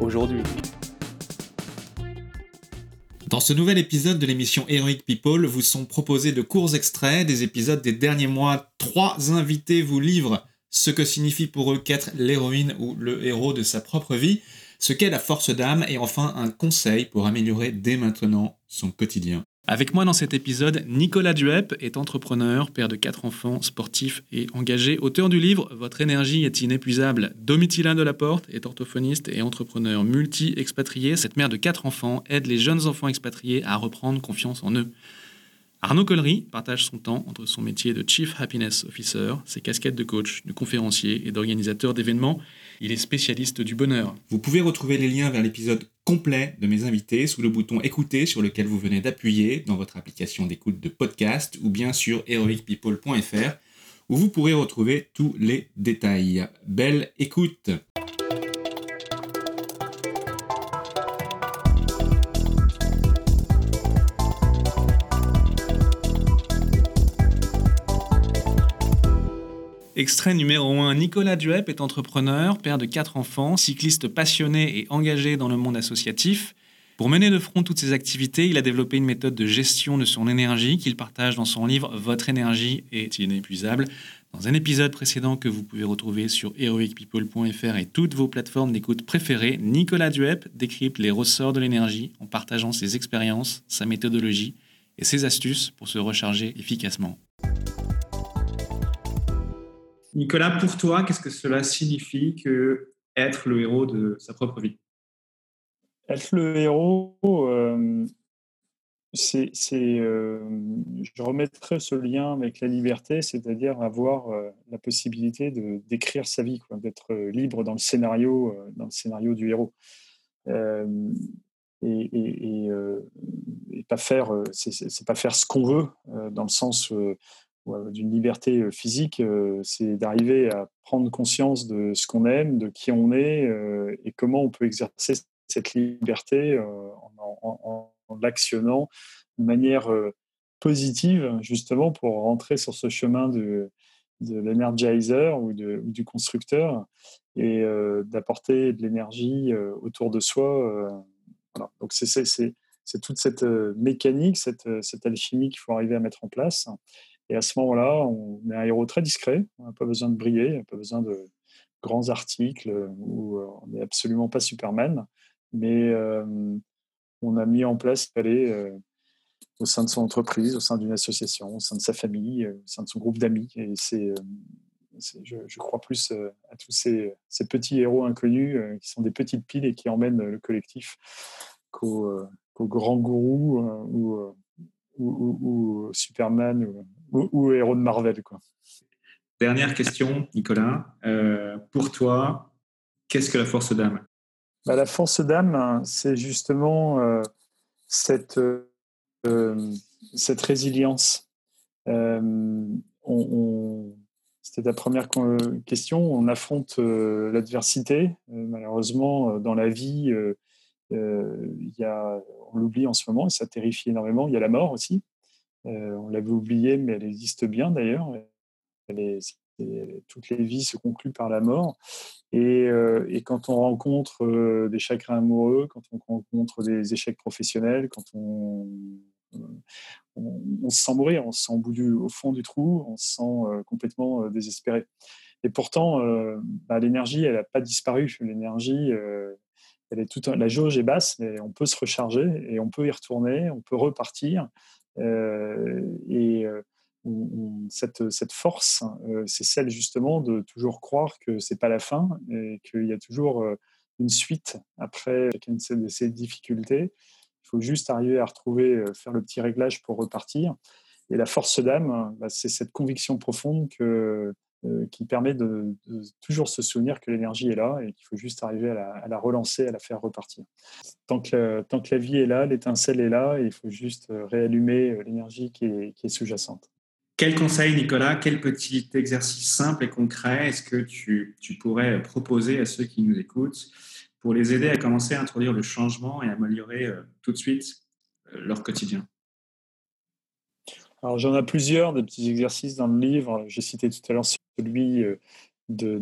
aujourd'hui. Dans ce nouvel épisode de l'émission Heroic People, vous sont proposés de courts extraits des épisodes des derniers mois. Trois invités vous livrent ce que signifie pour eux qu'être l'héroïne ou le héros de sa propre vie, ce qu'est la force d'âme et enfin un conseil pour améliorer dès maintenant son quotidien. Avec moi dans cet épisode, Nicolas Duep est entrepreneur, père de quatre enfants, sportif et engagé, auteur du livre Votre énergie est inépuisable. Domitilin de la Porte est orthophoniste et entrepreneur multi-expatrié. Cette mère de quatre enfants aide les jeunes enfants expatriés à reprendre confiance en eux. Arnaud Collery partage son temps entre son métier de Chief Happiness Officer, ses casquettes de coach, de conférencier et d'organisateur d'événements. Il est spécialiste du bonheur. Vous pouvez retrouver les liens vers l'épisode complet de mes invités sous le bouton écouter sur lequel vous venez d'appuyer dans votre application d'écoute de podcast ou bien sur heroicpeople.fr où vous pourrez retrouver tous les détails. Belle écoute Extrait numéro 1. Nicolas Duep est entrepreneur, père de quatre enfants, cycliste passionné et engagé dans le monde associatif. Pour mener de front toutes ses activités, il a développé une méthode de gestion de son énergie qu'il partage dans son livre Votre énergie est inépuisable. Dans un épisode précédent que vous pouvez retrouver sur heroicpeople.fr et toutes vos plateformes d'écoute préférées, Nicolas Duep décrypte les ressorts de l'énergie en partageant ses expériences, sa méthodologie et ses astuces pour se recharger efficacement. Nicolas, pour toi, qu'est-ce que cela signifie que être le héros de sa propre vie? Être le héros, euh, c'est, euh, je remettrai ce lien avec la liberté, c'est-à-dire avoir euh, la possibilité d'écrire sa vie, d'être libre dans le scénario, dans le scénario du héros. Et, et, pas faire, c'est, pas faire ce qu'on veut dans le sens d'une liberté euh, physique, euh, c'est d'arriver à prendre conscience de ce qu'on aime, de qui on est et comment on peut exercer cette liberté en, l'actionnant de manière positive, justement, pour rentrer sur ce chemin de, de l'energizer ou, du constructeur et d'apporter de l'énergie autour de soi. Donc, c'est toute cette mécanique, cette, cette alchimie qu'il faut arriver à mettre en place. Et à ce moment-là, on est un héros très discret. On n'a pas besoin de briller, on n'a pas besoin de grands articles euh, on n'est absolument pas Superman. Mais euh, on a mis en place aller euh, au sein de son entreprise, au sein d'une association, au sein de sa famille, au sein de son groupe d'amis. Et c'est, je, crois plus à tous ces, petits héros inconnus qui sont des petites piles et qui emmènent le collectif qu'aux grands gourous ou, ou, Superman ou, héros de Marvel. Quoi. Dernière question, Nicolas. Euh, pour toi, qu'est-ce que la force d'âme? Bah, La force d'âme, c'est justement euh, cette, euh, cette résilience. on, C'était ta première question. On affronte l'adversité. malheureusement, dans la vie, il y a, on l'oublie en ce moment et ça terrifie énormément. Il y a la mort aussi. Euh, on l'avait oublié, mais elle existe bien d'ailleurs. toutes les vies se concluent par la mort. Et, euh, quand on rencontre euh, des chagrins amoureux, quand on rencontre des échecs professionnels, quand on, se sent mourir, on se sent au, au fond du trou, on se sent complètement désespéré. Et pourtant, bah, l'énergie, elle n'a pas disparu. L'énergie, elle est toute, la jauge est basse, mais on peut se recharger et on peut y retourner, on peut repartir. Euh, et euh, cette, force, euh, c'est celle justement de toujours croire que c'est pas la fin et qu'il y a toujours une suite après chacune de ces difficultés. Il faut juste arriver à retrouver, faire le petit réglage pour repartir. Et la force d'âme, bah, c'est cette conviction profonde que qui permet de, toujours se souvenir que l'énergie est là et qu'il faut juste arriver à la, relancer, à la faire repartir. Tant que, tant que la vie est là, l'étincelle est là, et il faut juste réallumer l'énergie qui est, qui est sous-jacente. Quel conseil, Nicolas, quel petit exercice simple et concret est-ce que tu, tu, pourrais proposer à ceux qui nous écoutent pour les aider à commencer à introduire le changement et à améliorer tout de suite leur quotidien? Alors j'en ai plusieurs, des petits exercices dans le livre. J'ai cité tout à l'heure celui euh, de,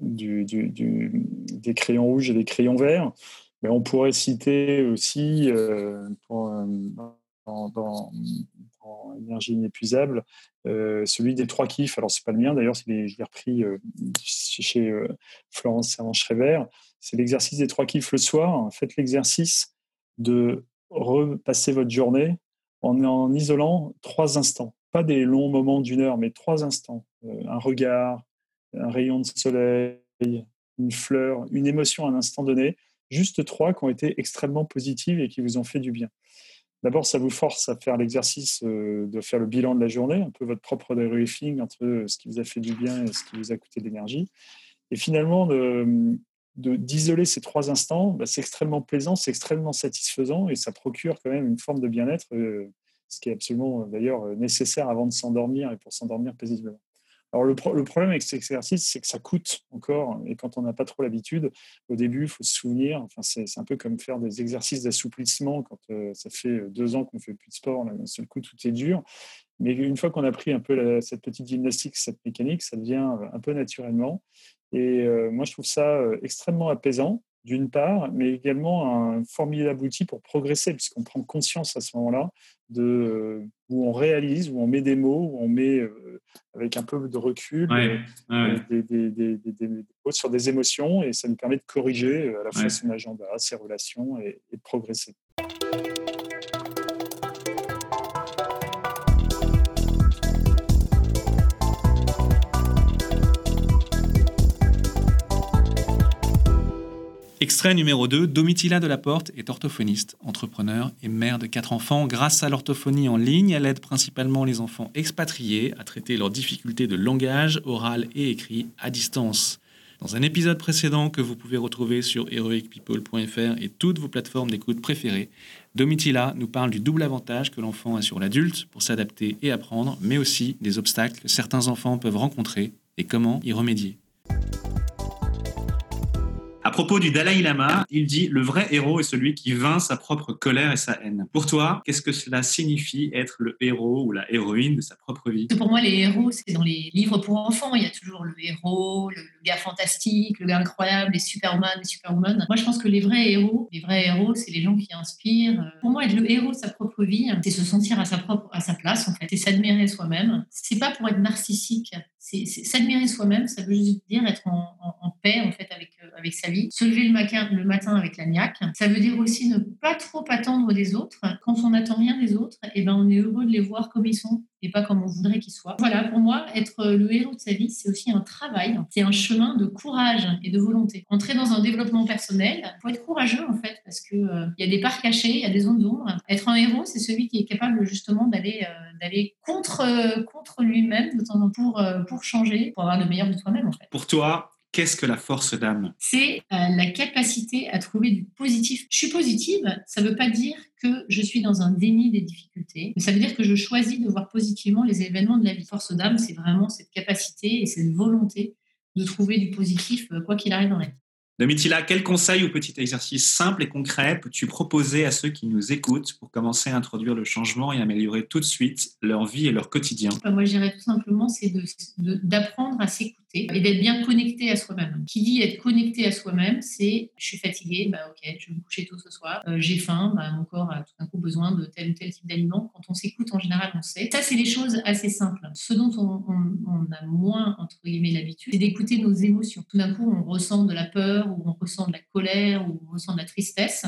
du, des crayons rouges et des crayons verts. Mais on pourrait citer aussi, euh, euh, dans, énergie inépuisable, celui des trois kiffs. Alors c'est pas le mien, d'ailleurs, je l'ai repris chez Florence Servan-Schreiber. C'est l'exercice des trois kiffs le soir. Faites l'exercice de repasser votre journée en, en isolant trois instants. Pas des longs moments d'une heure, mais trois instants. Euh, un regard, un rayon de soleil, une fleur, une émotion à un instant donné. Juste trois qui ont été extrêmement positives et qui vous ont fait du bien. D'abord, ça vous force à faire l'exercice euh, de faire le bilan de la journée, un peu votre propre debriefing entre ce qui vous a fait du bien et ce qui vous a coûté de l'énergie. Et finalement, de, d'isoler ces trois instants, bah, c'est extrêmement plaisant, c'est extrêmement satisfaisant et ça procure quand même une forme de bien-être, euh, ce qui est absolument euh, d'ailleurs euh, nécessaire avant de s'endormir et pour s'endormir paisiblement. Alors le, problème avec cet exercice, c'est que ça coûte encore, et quand on n'a pas trop l'habitude, au début, il faut se souvenir, enfin, c'est un peu comme faire des exercices d'assouplissement quand ça fait deux ans qu'on ne fait plus de sport, d'un seul coup, tout est dur. Mais une fois qu'on a pris un peu cette petite gymnastique, cette mécanique, ça devient un peu naturellement. Et euh, moi, je trouve ça euh, extrêmement apaisant, d'une part, mais également un formidable outil pour progresser, puisqu'on prend conscience à ce moment-là de euh, où on réalise, où on met des mots, où on met avec un peu de recul Des, des, des, mots sur des émotions, et ça nous permet de corriger à la fois son agenda, ses relations et de progresser. Extrait numéro 2, Domitila Delaporte est orthophoniste, entrepreneur et mère de quatre enfants. Grâce à l'orthophonie en ligne, elle aide principalement les enfants expatriés à traiter leurs difficultés de langage, oral et écrit à distance. Dans un épisode précédent que vous pouvez retrouver sur heroicpeople.fr et toutes vos plateformes d'écoute préférées, Domitila nous parle du double avantage que l'enfant a sur l'adulte pour s'adapter et apprendre, mais aussi des obstacles que certains enfants peuvent rencontrer et comment y remédier. À propos du Dalai Lama, il dit Le vrai héros est celui qui vainc sa propre colère et sa haine. Pour toi, qu'est-ce que cela signifie être le héros ou la héroïne de sa propre vie? Pour moi, les héros, c'est dans les livres pour enfants. Il y a toujours le héros, le, gars fantastique, le gars incroyable, les Superman, les Superwoman. Moi, je pense que les vrais héros, les vrais héros, c'est les gens qui inspirent. Pour moi, être le héros de sa propre vie, c'est se sentir à sa propre, à sa place, en fait, c'est s'admirer soi-même. C'est pas pour être narcissique. S'admirer soi-même. Ça veut juste dire être en, en, paix, en fait, avec, euh, avec sa vie. Se lever le matin, le matin avec la niaque. Ça veut dire aussi ne pas trop attendre des autres. Quand on n'attend rien des autres, et eh ben, on est heureux de les voir comme ils sont et pas comme on voudrait qu'ils soient. Voilà, pour moi, être le héros de sa vie, c'est aussi un travail, c'est un chemin de courage et de volonté. Entrer dans un développement personnel, il faut être courageux en fait, parce qu'il euh, y a des parts cachées, il y a des zones d'ombre. Être un héros, c'est celui qui est capable justement d'aller euh, euh, contre lui-même de pour, pour changer, pour avoir le meilleur de toi-même en fait. Pour toi, Qu'est-ce que la force d'âme? C'est la capacité à trouver du positif. Je suis positive, ça ne veut pas dire que je suis dans un déni des difficultés. Mais ça veut dire que je choisis de voir positivement les événements de la vie. Force d'âme, c'est vraiment cette capacité et cette volonté de trouver du positif, euh, quoi qu'il arrive dans la vie. Domitila, quel conseil ou petit exercice simple et concret peux-tu proposer à ceux qui nous écoutent pour commencer à introduire le changement et améliorer tout de suite leur vie et leur quotidien? Moi, je dirais tout simplement, c'est d'apprendre à s'écouter et d'être bien connecté à soi-même. Qui dit être connecté à soi-même, c'est je suis fatigué, bah ok, je vais me coucher tôt ce soir, euh, j'ai faim, bah, mon corps a tout d'un coup besoin de tel ou tel type d'aliment. Quand on s'écoute, en général, on sait. Ça, c'est des choses assez simples. Ce dont on, on a moins, entre guillemets, l'habitude, c'est d'écouter nos émotions. Tout d'un coup, on ressent de la peur, ou on ressent de la colère, ou on ressent de la tristesse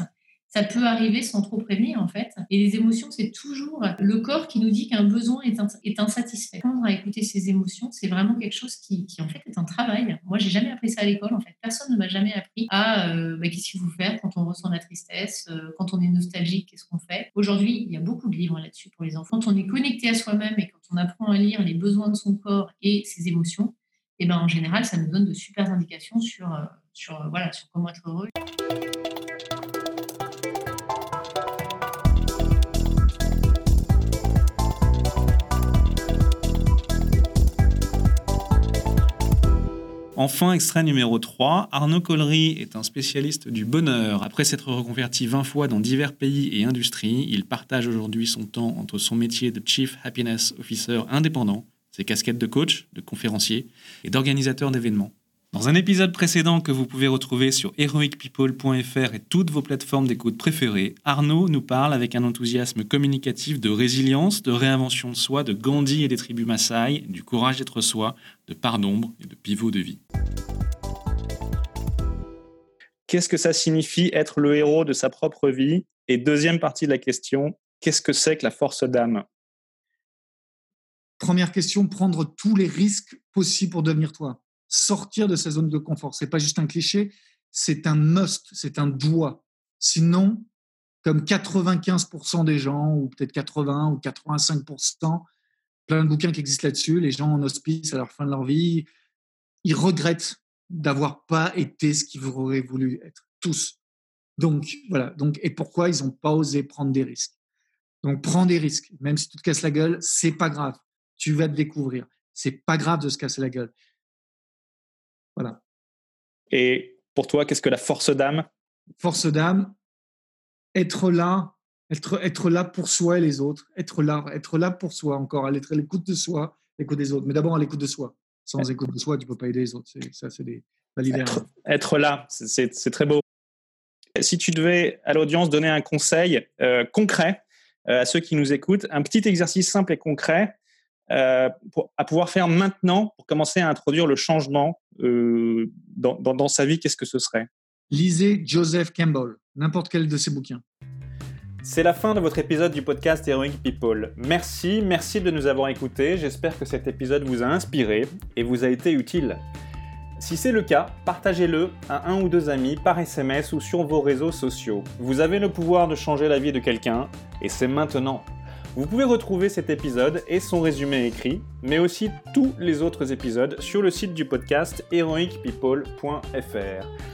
ça peut arriver sans trop prévenir en fait. Et les émotions, c'est toujours le corps qui nous dit qu'un besoin est, insatisfait. Apprendre à écouter ses émotions, c'est vraiment quelque chose qui, en fait est un travail. Moi, j'ai jamais appris ça à l'école en fait. Personne ne m'a jamais appris à euh, bah, qu'est-ce qu'il faut faire quand on ressent la tristesse, euh, quand on est nostalgique, qu'est-ce qu'on fait. Aujourd'hui, il y a beaucoup de livres là-dessus pour les enfants. Quand on est connecté à soi-même et quand on apprend à lire les besoins de son corps et ses émotions, eh ben en général, ça nous donne de super indications sur, euh, sur, voilà, sur comment être heureux. Enfin, extrait numéro 3, Arnaud Collery est un spécialiste du bonheur. Après s'être reconverti 20 fois dans divers pays et industries, il partage aujourd'hui son temps entre son métier de Chief Happiness Officer indépendant, ses casquettes de coach, de conférencier et d'organisateur d'événements. Dans un épisode précédent que vous pouvez retrouver sur heroicpeople.fr et toutes vos plateformes d'écoute préférées, Arnaud nous parle avec un enthousiasme communicatif de résilience, de réinvention de soi, de Gandhi et des tribus Maasai, du courage d'être soi, de part d'ombre et de pivot de vie. Qu'est-ce que ça signifie être le héros de sa propre vie? Et deuxième partie de la question, qu'est-ce que c'est que la force d'âme? Première question, prendre tous les risques possibles pour devenir toi sortir de sa zone de confort. C'est pas juste un cliché, c'est un must, c'est un doigt. Sinon, comme 95% des gens, ou peut-être 80 ou 85%, plein de bouquins qui existent là-dessus, les gens en hospice à la fin de leur vie, ils regrettent d'avoir pas été ce qu'ils auraient voulu être, tous. Donc, voilà. Donc, et pourquoi ils n'ont pas osé prendre des risques? Donc, prends des risques. Même si tu te casses la gueule, c'est pas grave. Tu vas te découvrir. C'est pas grave de se casser la gueule. Voilà. Et pour toi, qu'est-ce que la force d'âme? Force d'âme, être là, être, être là pour soi et les autres, être là, être là pour soi encore, être à l'écoute de soi, l'écoute des autres, mais d'abord à l'écoute de soi. Sans écoute de soi, tu ne peux pas aider les autres. Ça, c'est des être, être, là, c'est très beau. Si tu devais à l'audience donner un conseil euh, concret euh, à ceux qui nous écoutent, un petit exercice simple et concret euh, à pouvoir faire maintenant pour commencer à introduire le changement euh, dans, dans, sa vie, qu'est-ce que ce serait? Lisez Joseph Campbell, n'importe quel de ses bouquins. C'est la fin de votre épisode du podcast Heroic People. Merci, merci de nous avoir écoutés. J'espère que cet épisode vous a inspiré et vous a été utile. Si c'est le cas, partagez-le à un ou deux amis par SMS ou sur vos réseaux sociaux. Vous avez le pouvoir de changer la vie de quelqu'un et c'est maintenant. Vous pouvez retrouver cet épisode et son résumé écrit, mais aussi tous les autres épisodes sur le site du podcast heroicpeople.fr.